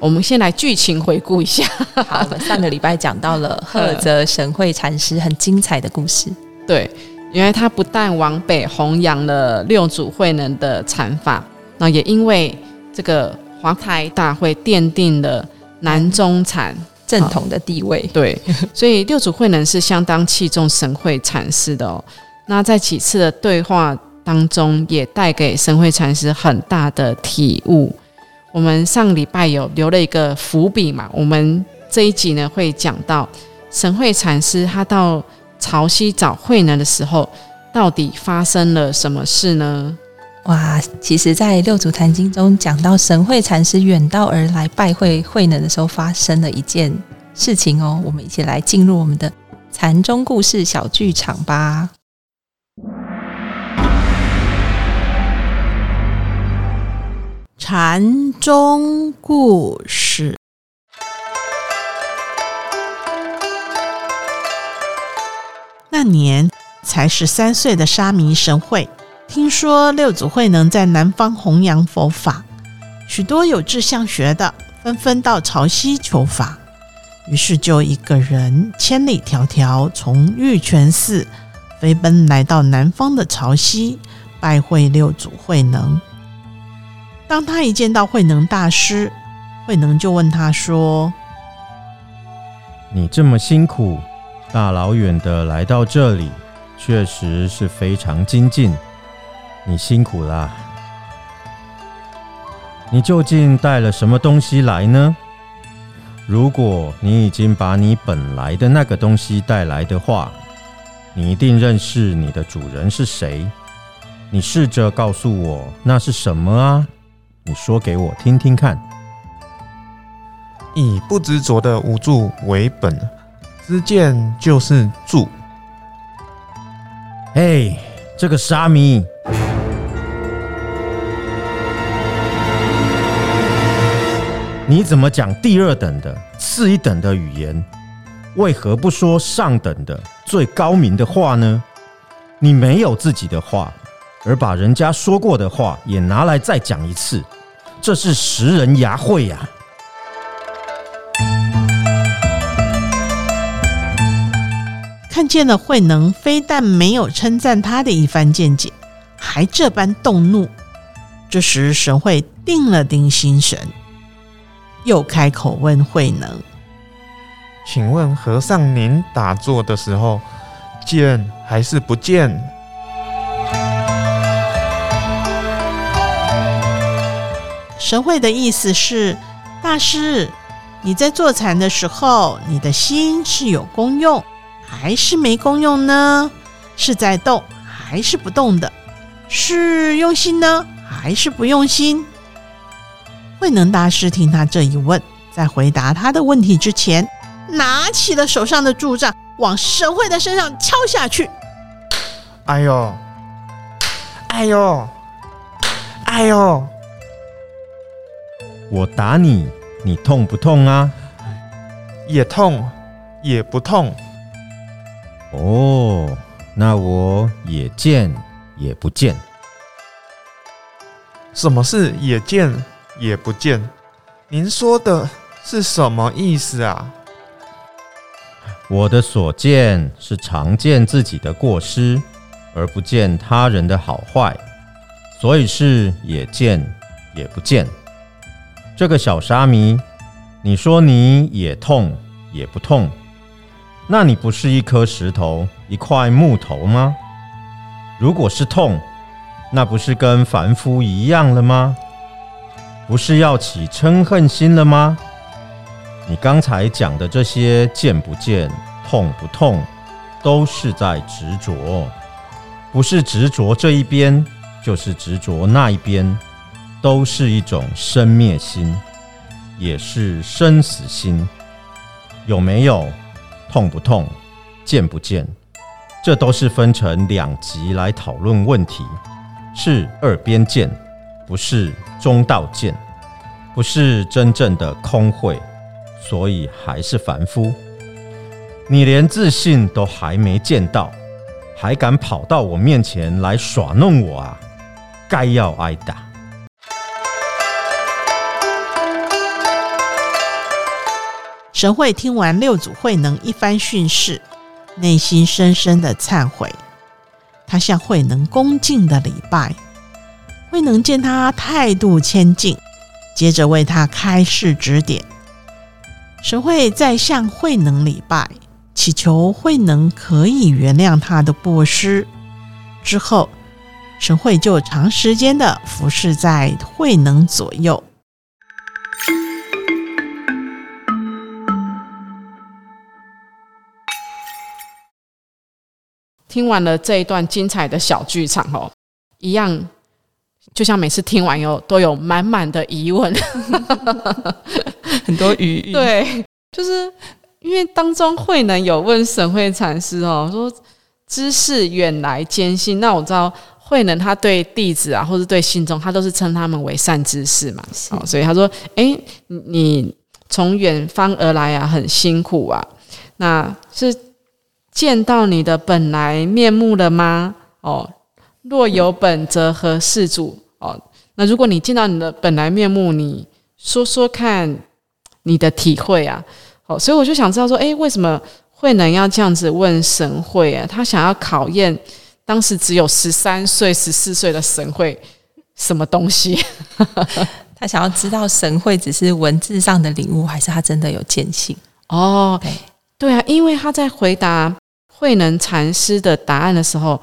我们先来剧情回顾一下。好，我们上个礼拜讲到了赫泽神会禅师很精彩的故事。对，因为他不但往北弘扬了六祖慧能的禅法，那也因为这个华台大会奠定了南中禅正统的地位。对，所以六祖慧能是相当器重神会禅师的哦。那在几次的对话当中，也带给神会禅师很大的体悟。我们上礼拜有留了一个伏笔嘛？我们这一集呢会讲到神会禅师他到潮汐找慧能的时候，到底发生了什么事呢？哇，其实，在六祖坛经中讲到神会禅师远道而来拜会慧能的时候，发生了一件事情哦。我们一起来进入我们的禅宗故事小剧场吧。禅宗故事。那年才十三岁的沙弥神会，听说六祖慧能在南方弘扬佛法，许多有志向学的纷纷到潮汐求法，于是就一个人千里迢迢从玉泉寺飞奔来到南方的潮汐，拜会六祖慧能。当他一见到慧能大师，慧能就问他说：“你这么辛苦，大老远的来到这里，确实是非常精进，你辛苦啦。你究竟带了什么东西来呢？如果你已经把你本来的那个东西带来的话，你一定认识你的主人是谁。你试着告诉我那是什么啊？”你说给我听听看。以不执着的无助为本，知见就是住。哎，这个沙弥，你怎么讲第二等的、次一等的语言？为何不说上等的、最高明的话呢？你没有自己的话。而把人家说过的话也拿来再讲一次，这是食人牙慧呀！看见了慧能，非但没有称赞他的一番见解，还这般动怒。这时神会定了定心神，又开口问慧能：“请问和尚，您打坐的时候见还是不见？”神会的意思是，大师，你在坐禅的时候，你的心是有功用还是没功用呢？是在动还是不动的？是用心呢还是不用心？慧能大师听他这一问，在回答他的问题之前，拿起了手上的柱杖，往神会的身上敲下去。哎呦，哎呦，哎呦！我打你，你痛不痛啊？也痛，也不痛。哦，那我也见也不见。什么是也见也不见？您说的是什么意思啊？我的所见是常见自己的过失，而不见他人的好坏，所以是也见也不见。这个小沙弥，你说你也痛也不痛，那你不是一颗石头一块木头吗？如果是痛，那不是跟凡夫一样了吗？不是要起嗔恨心了吗？你刚才讲的这些见不见、痛不痛，都是在执着，不是执着这一边，就是执着那一边。都是一种生灭心，也是生死心，有没有痛不痛，见不见，这都是分成两极来讨论问题，是二边见，不是中道见，不是真正的空慧，所以还是凡夫。你连自信都还没见到，还敢跑到我面前来耍弄我啊！该要挨打。神会听完六祖慧能一番训示，内心深深的忏悔。他向慧能恭敬的礼拜，慧能见他态度谦敬，接着为他开示指点。神会再向慧能礼拜，祈求慧能可以原谅他的过失。之后，神会就长时间的服侍在慧能左右。听完了这一段精彩的小剧场哦，一样，就像每次听完以后都有满满的疑问，很多余 韵。对，就是因为当中慧能有问沈慧禅师哦，说知识远来艰辛。那我知道慧能他对弟子啊，或者对信众，他都是称他们为善知识嘛。哦，所以他说：“哎，你从远方而来啊，很辛苦啊。那是。”见到你的本来面目了吗？哦，若有本，则何事主？哦，那如果你见到你的本来面目，你说说看你的体会啊。哦，所以我就想知道说，诶，为什么慧能要这样子问神会啊？他想要考验当时只有十三岁、十四岁的神会什么东西？他想要知道神会只是文字上的领悟，还是他真的有见性？哦，对啊，因为他在回答。慧能禅师的答案的时候，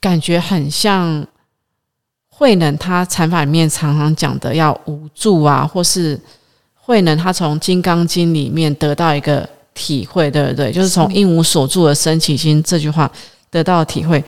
感觉很像慧能他禅法里面常常讲的要无助啊，或是慧能他从《金刚经》里面得到一个体会，对不对？就是从“应无所住的生起心”这句话得到体会，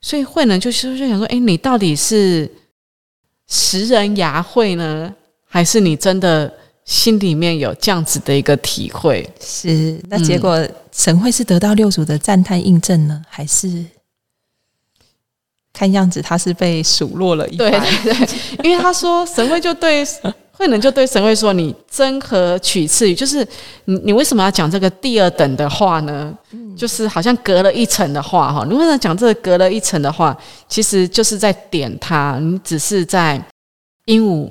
所以慧能就是就想说：哎，你到底是食人牙慧呢，还是你真的？心里面有这样子的一个体会，是那结果神会是得到六祖的赞叹印证呢，还是看样子他是被数落了一对对对，因为他说神会就对慧能就对神会说：“你真何取次语？就是你你为什么要讲这个第二等的话呢？就是好像隔了一层的话哈，你为什么讲这个隔了一层的话？其实就是在点他，你只是在鹦鹉。”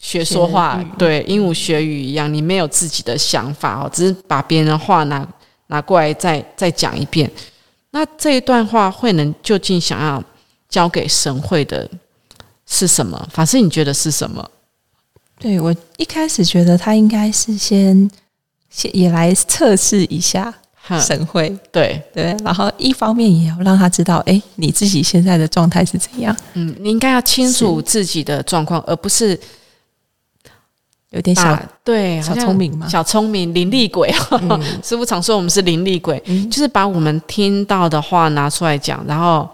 学说话，对鹦鹉学语一样，你没有自己的想法哦，只是把别人的话拿拿过来再再讲一遍。那这一段话，慧能究竟想要教给神会的是什么？法师，你觉得是什么？对我一开始觉得他应该是先先也来测试一下神会，对对，然后一方面也要让他知道，哎，你自己现在的状态是怎样？嗯，你应该要清楚自己的状况，而不是。有点小对，小聪明嘛，小聪明，灵力鬼。师傅常说我们是灵力鬼，就是把我们听到的话拿出来讲。然后，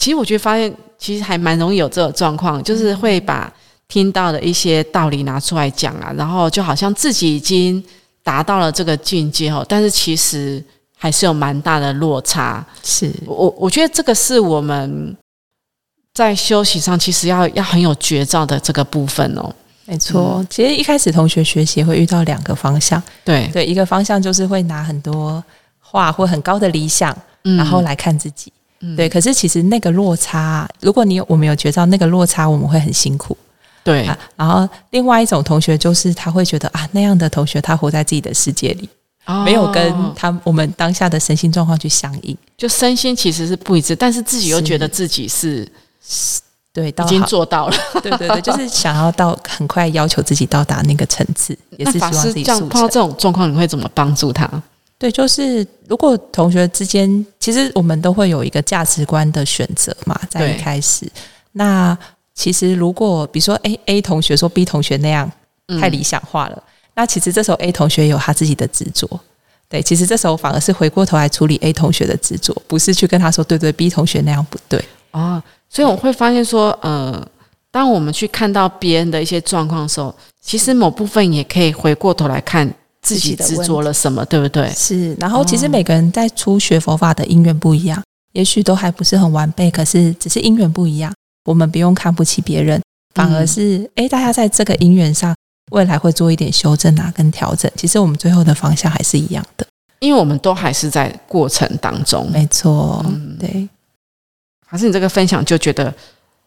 其实我觉得发现，其实还蛮容易有这种状况，就是会把听到的一些道理拿出来讲啊，然后就好像自己已经达到了这个境界哦，但是其实还是有蛮大的落差。是我我觉得这个是我们在休息上其实要要很有绝招的这个部分哦。没错，其实一开始同学学习会遇到两个方向，对。对，一个方向就是会拿很多话或很高的理想，然后来看自己，对。可是其实那个落差，如果你有我们有觉到那个落差，我们会很辛苦，对。啊然后另外一种同学就是他会觉得啊，那样的同学他活在自己的世界里，没有跟他我们当下的身心状况去相应，就身心其实是不一致，但是自己又觉得自己是。对，已经做到了。对对对，就是 想要到很快要求自己到达那个层次，也是希望自己。这样碰到这种状况，你会怎么帮助他？对，就是如果同学之间，其实我们都会有一个价值观的选择嘛，在一开始。那其实如果比如说 A A 同学说 B 同学那样太理想化了，那其实这时候 A 同学有他自己的执着。对，其实这时候反而是回过头来处理 A 同学的执着，不是去跟他说对对 B 同学那样不对啊。所以我会发现说，呃，当我们去看到别人的一些状况的时候，其实某部分也可以回过头来看自己执着了什么，对不对？是。然后其实每个人在初学佛法的因缘不一样，也许都还不是很完备，可是只是因缘不一样，我们不用看不起别人，反而是哎，大家在这个因缘上，未来会做一点修正啊，跟调整。其实我们最后的方向还是一样的，因为我们都还是在过程当中。没错，嗯对。还是你这个分享就觉得。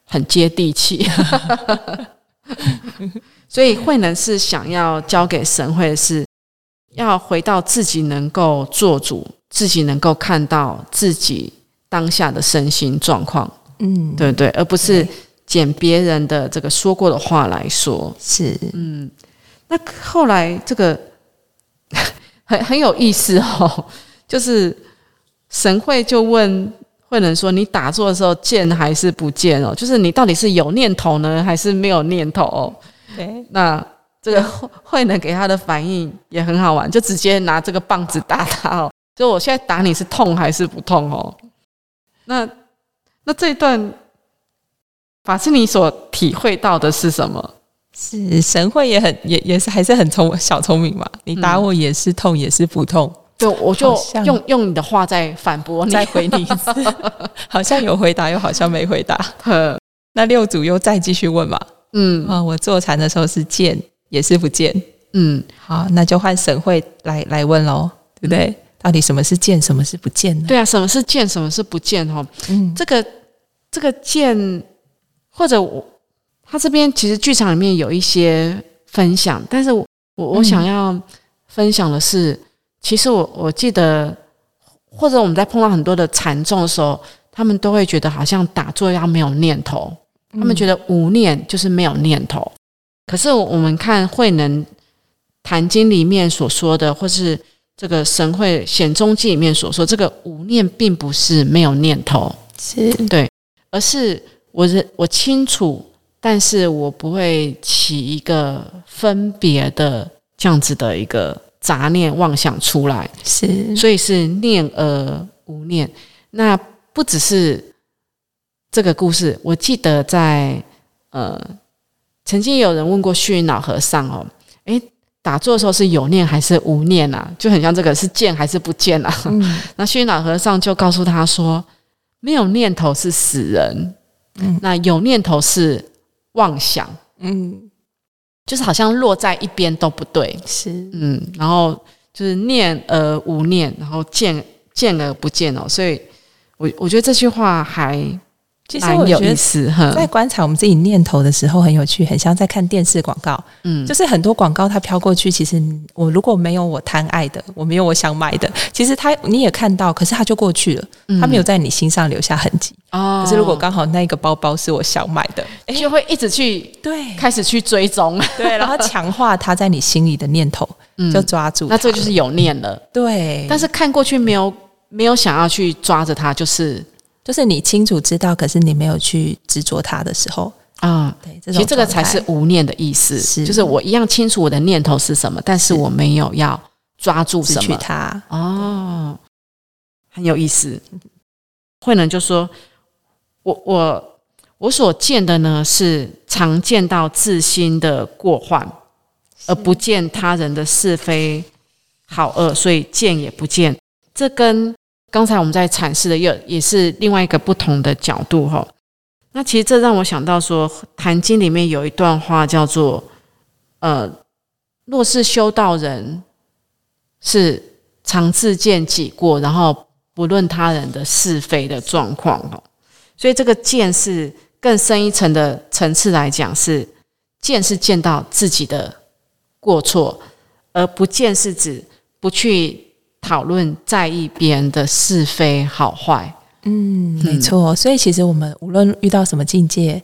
很接地气，所以慧能是想要交给神会是，要回到自己能够做主，自己能够看到自己当下的身心状况，嗯，对不对？而不是捡别人的这个说过的话来说，是，嗯。那后来这个 很很有意思哦，就是神会就问。慧能说：“你打坐的时候见还是不见哦？就是你到底是有念头呢，还是没有念头？”哦对，那这个 慧能给他的反应也很好玩，就直接拿这个棒子打他哦。就我现在打你是痛还是不痛哦？那那这一段法师，你所体会到的是什么？是神会也很也也是还是很聪小聪明嘛？你打我也是痛，也是不痛。就我就用用你的话在反驳你，再回你一次，好像有回答，又好像没回答。那六组又再继续问嘛？嗯啊，我坐禅的时候是见也是不见？嗯，好，那就换神会来来问喽，对不对？到底什么是见，什么是不见呢？对啊，什么是见，什么是不见？哈，嗯，这个这个见，或者我他这边其实剧场里面有一些分享，但是我我想要分享的是。其实我我记得，或者我们在碰到很多的禅重的时候，他们都会觉得好像打坐要没有念头，他们觉得无念就是没有念头。可是我们看慧能坛经里面所说的，或是这个神会显宗记里面所说，这个无念并不是没有念头，是对，而是我是我清楚，但是我不会起一个分别的这样子的一个。杂念妄想出来是，所以是念而无念。那不只是这个故事，我记得在呃，曾经有人问过虚云老和尚哦，诶，打坐的时候是有念还是无念啊？就很像这个是见还是不见啊？那虚云老和尚就告诉他说，没有念头是死人，嗯，那有念头是妄想，嗯。就是好像落在一边都不对，是。嗯，然后就是念而无念，然后见见而不见哦，所以我我觉得这句话还蛮有意思哈。在观察我们自己念头的时候很有趣，很像在看电视广告，嗯，就是很多广告它飘过去，其实我如果没有我贪爱的，我没有我想买的，其实它你也看到，可是它就过去了，它没有在你心上留下痕迹。哦，可是如果刚好那个包包是我想买的，就会一直去对，开始去追踪，对，然后强化它在你心里的念头，就抓住。那这就是有念了，对。但是看过去没有没有想要去抓着它，就是就是你清楚知道，可是你没有去执着它的时候啊。对，其实这个才是无念的意思，是就是我一样清楚我的念头是什么，但是我没有要抓住什么它。哦，很有意思。慧能就说。我我我所见的呢，是常见到自心的过患，而不见他人的是非好恶，所以见也不见。这跟刚才我们在阐释的又也是另外一个不同的角度哈。那其实这让我想到说，《坛经》里面有一段话叫做：“呃，若是修道人是常自见己过，然后不论他人的是非的状况哦。”所以这个见是更深一层的层次来讲，是见是见到自己的过错，而不见是指不去讨论在意别人的是非好坏。嗯，没错。所以其实我们无论遇到什么境界，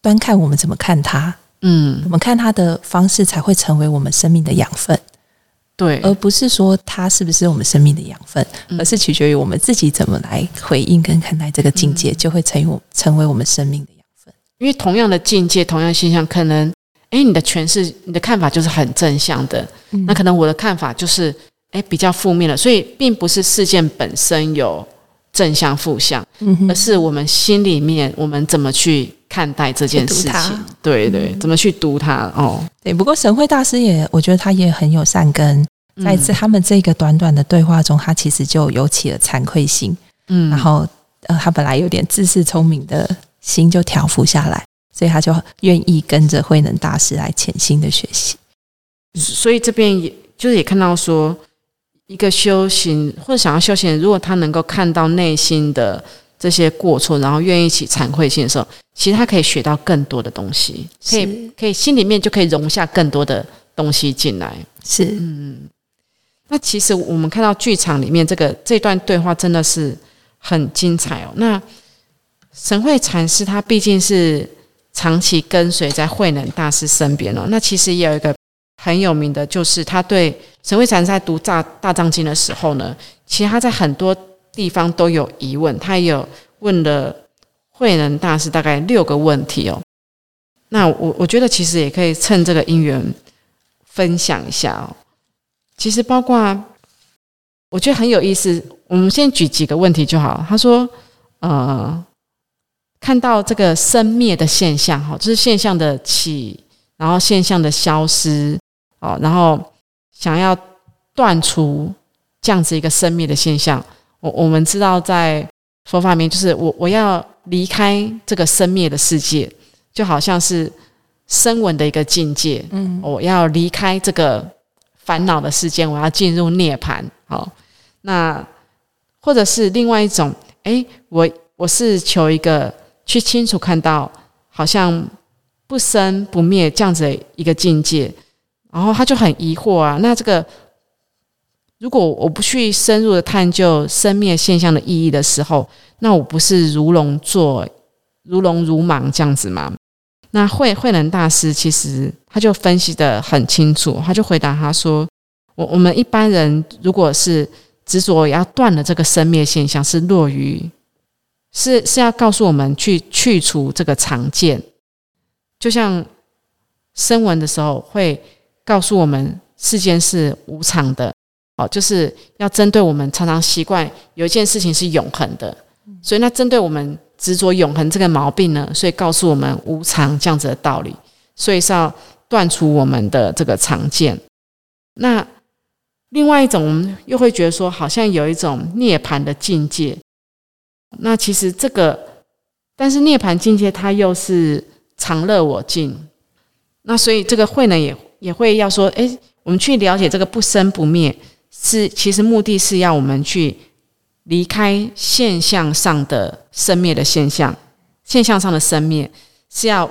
端看我们怎么看它。嗯，我们看它的方式，才会成为我们生命的养分。对，而不是说它是不是我们生命的养分，而是取决于我们自己怎么来回应跟看待这个境界，就会成为我成为我们生命的养分。因为同样的境界，同样现象，可能哎，你的诠释、你的看法就是很正向的，那可能我的看法就是哎比较负面了，所以并不是事件本身有正向负向，而是我们心里面我们怎么去。看待这件事情，对对，怎么去读它哦，对，不过神会大师也，我觉得他也很有善根，在他们这个短短的对话中，他其实就有起了惭愧心，嗯。然后呃，他本来有点自恃聪明的心就调伏下来，所以他就愿意跟着慧能大师来潜心的学习。所以这边也就是也看到说，一个修行或者想要修行人，如果他能够看到内心的这些过错，然后愿意起惭愧心的时候，其实他可以学到更多的东西，可以可以心里面就可以容下更多的东西进来。是，嗯那其实我们看到剧场里面这个这段对话真的是很精彩哦。那神会禅师他毕竟是长期跟随在慧能大师身边哦。那其实也有一个很有名的，就是他对神会禅在读大大藏经的时候呢，其实他在很多地方都有疑问，他也有问了慧能大师大概六个问题哦。那我我觉得其实也可以趁这个因缘分享一下哦。其实包括我觉得很有意思，我们先举几个问题就好。他说，呃，看到这个生灭的现象，哈，就是现象的起，然后现象的消失，哦，然后想要断除这样子一个生灭的现象。我我们知道，在佛法里面，就是我我要离开这个生灭的世界，就好像是声闻的一个境界，嗯，我要离开这个烦恼的世界，我要进入涅槃。好，那或者是另外一种，哎，我我是求一个去清楚看到，好像不生不灭这样子的一个境界，然后他就很疑惑啊，那这个如果我不去深入的探究生灭现象的意义的时候，那我不是如龙做如龙如盲这样子吗？那慧慧能大师其实他就分析的很清楚，他就回答他说：“我我们一般人如果是执着要断了这个生灭现象，是落于是是要告诉我们去去除这个常见，就像声闻的时候会告诉我们世间是无常的，哦，就是要针对我们常常习惯有一件事情是永恒的，所以那针对我们执着永恒这个毛病呢，所以告诉我们无常这样子的道理，所以是要断除我们的这个常见。那另外一种，我们又会觉得说，好像有一种涅槃的境界。那其实这个，但是涅槃境界它又是常乐我净。那所以这个慧能也也会要说，诶，我们去了解这个不生不灭，是其实目的是要我们去离开现象上的生灭的现象，现象上的生灭是要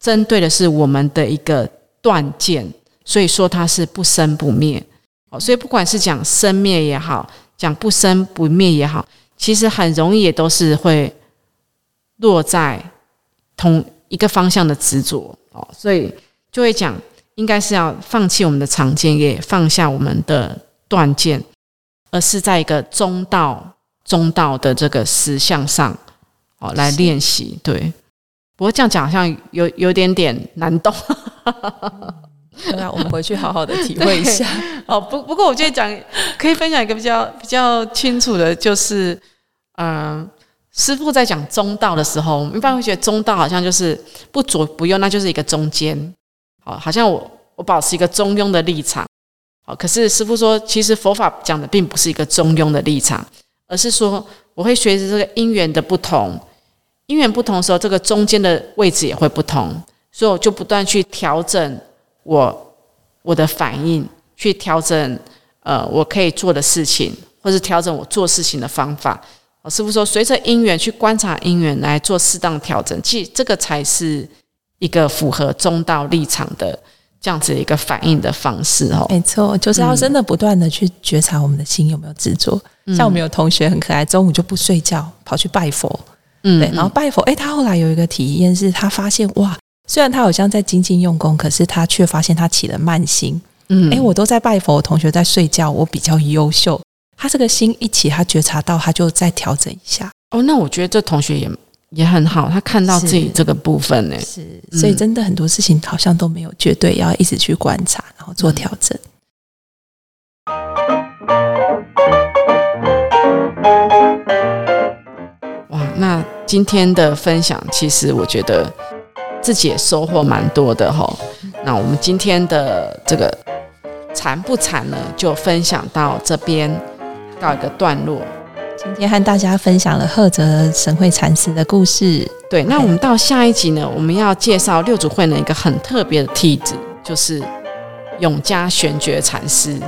针对的是我们的一个断见，所以说它是不生不灭。哦，所以不管是讲生灭也好，讲不生不灭也好，其实很容易也都是会落在同一个方向的执着哦，所以就会讲，应该是要放弃我们的常见，也放下我们的断见，而是在一个中道中道的这个实相上哦来练习。对，不过这样讲好像有有点点难懂。对啊，我们回去好好的体会一下。哦，不不过我觉得讲可以分享一个比较比较清楚的，就是嗯、呃师傅在讲中道的时候，我们一般会觉得中道好像就是不左不右，那就是一个中间。哦，好像我我保持一个中庸的立场。好，可是师傅说，其实佛法讲的并不是一个中庸的立场，而是说我会随着这个因缘的不同，因缘不同的时候，这个中间的位置也会不同，所以我就不断去调整我我的反应，去调整呃我可以做的事情，或是调整我做事情的方法。师傅说，随着因缘去观察因缘来做适当调整，其实这个才是一个符合中道立场的这样子一个反应的方式哦。没错，就是要真的不断的去觉察我们的心有没有执着。嗯像我们有同学很可爱，中午就不睡觉，跑去拜佛。嗯对，然后拜佛，诶，他后来有一个体验是，他发现哇，虽然他好像在精进用功，可是他却发现他起了慢心。嗯诶，我都在拜佛，我同学在睡觉，我比较优秀。他这个心一起，他觉察到，他就再调整一下。哦，那我觉得这同学也也很好，他看到自己是这个部分呢。是，所以真的很多事情好像都没有绝对，要一直去观察，然后做调整。哇，那今天的分享，其实我觉得自己也收获蛮多的哈。那我们今天的这个惨不惨呢，就分享到这边，告一个段落。今天和大家分享了赫哲神会禅师的故事。对，那我们到下一集呢，我们要介绍六祖慧能一个很特别的弟子，就是永嘉玄觉禅师。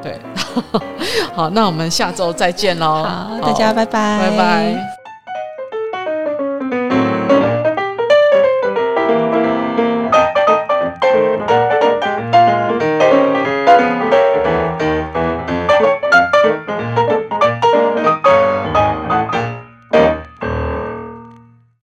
对，好，那我们下周再见喽。好，大家拜拜，拜拜。